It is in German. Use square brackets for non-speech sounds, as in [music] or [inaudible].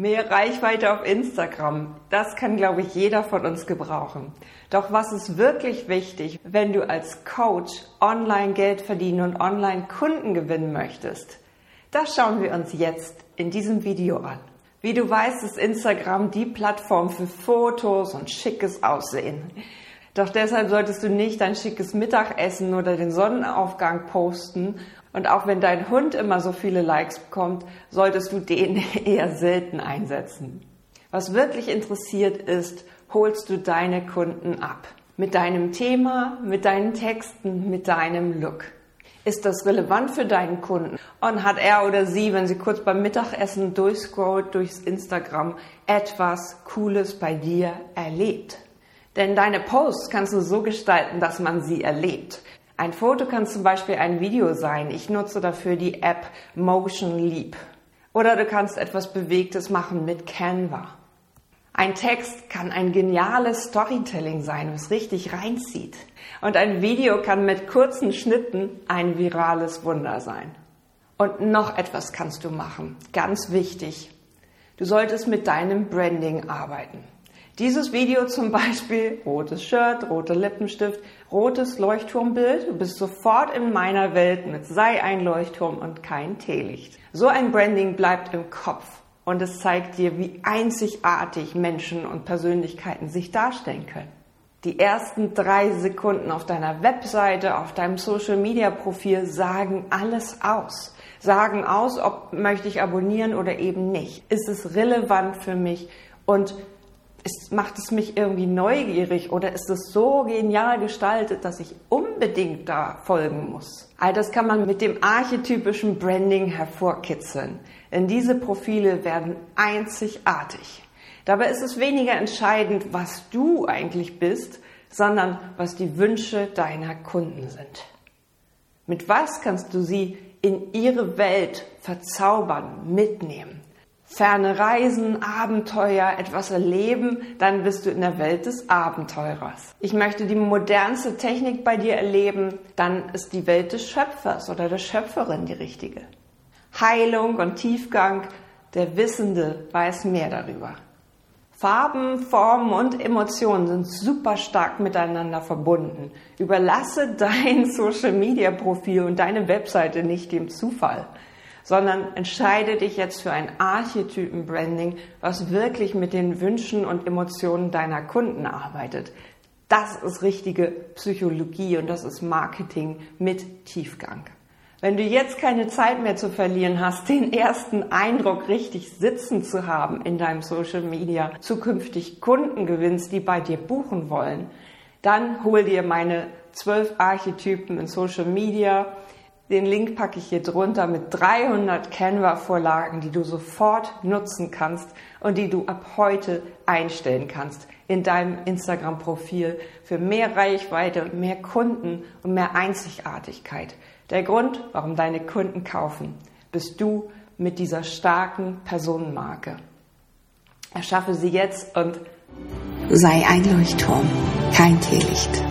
Mehr Reichweite auf Instagram, das kann, glaube ich, jeder von uns gebrauchen. Doch was ist wirklich wichtig, wenn du als Coach online Geld verdienen und online Kunden gewinnen möchtest? Das schauen wir uns jetzt in diesem Video an. Wie du weißt, ist Instagram die Plattform für Fotos und schickes Aussehen. Doch deshalb solltest du nicht dein schickes Mittagessen oder den Sonnenaufgang posten und auch wenn dein Hund immer so viele Likes bekommt, solltest du den [laughs] eher selten einsetzen. Was wirklich interessiert ist, holst du deine Kunden ab. Mit deinem Thema, mit deinen Texten, mit deinem Look. Ist das relevant für deinen Kunden? Und hat er oder sie, wenn sie kurz beim Mittagessen durchscrollt durchs Instagram, etwas Cooles bei dir erlebt? Denn deine Posts kannst du so gestalten, dass man sie erlebt. Ein Foto kann zum Beispiel ein Video sein. Ich nutze dafür die App Motion Leap. Oder du kannst etwas Bewegtes machen mit Canva. Ein Text kann ein geniales Storytelling sein, was richtig reinzieht. Und ein Video kann mit kurzen Schnitten ein virales Wunder sein. Und noch etwas kannst du machen. Ganz wichtig. Du solltest mit deinem Branding arbeiten. Dieses Video zum Beispiel, rotes Shirt, roter Lippenstift, rotes Leuchtturmbild, du bist sofort in meiner Welt mit sei ein Leuchtturm und kein Teelicht. So ein Branding bleibt im Kopf und es zeigt dir, wie einzigartig Menschen und Persönlichkeiten sich darstellen können. Die ersten drei Sekunden auf deiner Webseite, auf deinem Social Media Profil sagen alles aus. Sagen aus, ob möchte ich abonnieren oder eben nicht. Ist es relevant für mich und ist, macht es mich irgendwie neugierig oder ist es so genial gestaltet, dass ich unbedingt da folgen muss? All das kann man mit dem archetypischen Branding hervorkitzeln, denn diese Profile werden einzigartig. Dabei ist es weniger entscheidend, was du eigentlich bist, sondern was die Wünsche deiner Kunden sind. Mit was kannst du sie in ihre Welt verzaubern, mitnehmen? Ferne Reisen, Abenteuer, etwas erleben, dann bist du in der Welt des Abenteurers. Ich möchte die modernste Technik bei dir erleben, dann ist die Welt des Schöpfers oder der Schöpferin die richtige. Heilung und Tiefgang, der Wissende weiß mehr darüber. Farben, Formen und Emotionen sind super stark miteinander verbunden. Überlasse dein [laughs] Social Media Profil und deine Webseite nicht dem Zufall sondern entscheide dich jetzt für ein Archetypen-Branding, was wirklich mit den Wünschen und Emotionen deiner Kunden arbeitet. Das ist richtige Psychologie und das ist Marketing mit Tiefgang. Wenn du jetzt keine Zeit mehr zu verlieren hast, den ersten Eindruck richtig sitzen zu haben in deinem Social Media, zukünftig Kunden gewinnst, die bei dir buchen wollen, dann hol dir meine zwölf Archetypen in Social Media den Link packe ich hier drunter mit 300 Canva-Vorlagen, die du sofort nutzen kannst und die du ab heute einstellen kannst in deinem Instagram-Profil für mehr Reichweite und mehr Kunden und mehr Einzigartigkeit. Der Grund, warum deine Kunden kaufen, bist du mit dieser starken Personenmarke. Erschaffe sie jetzt und sei ein Leuchtturm, kein Teelicht.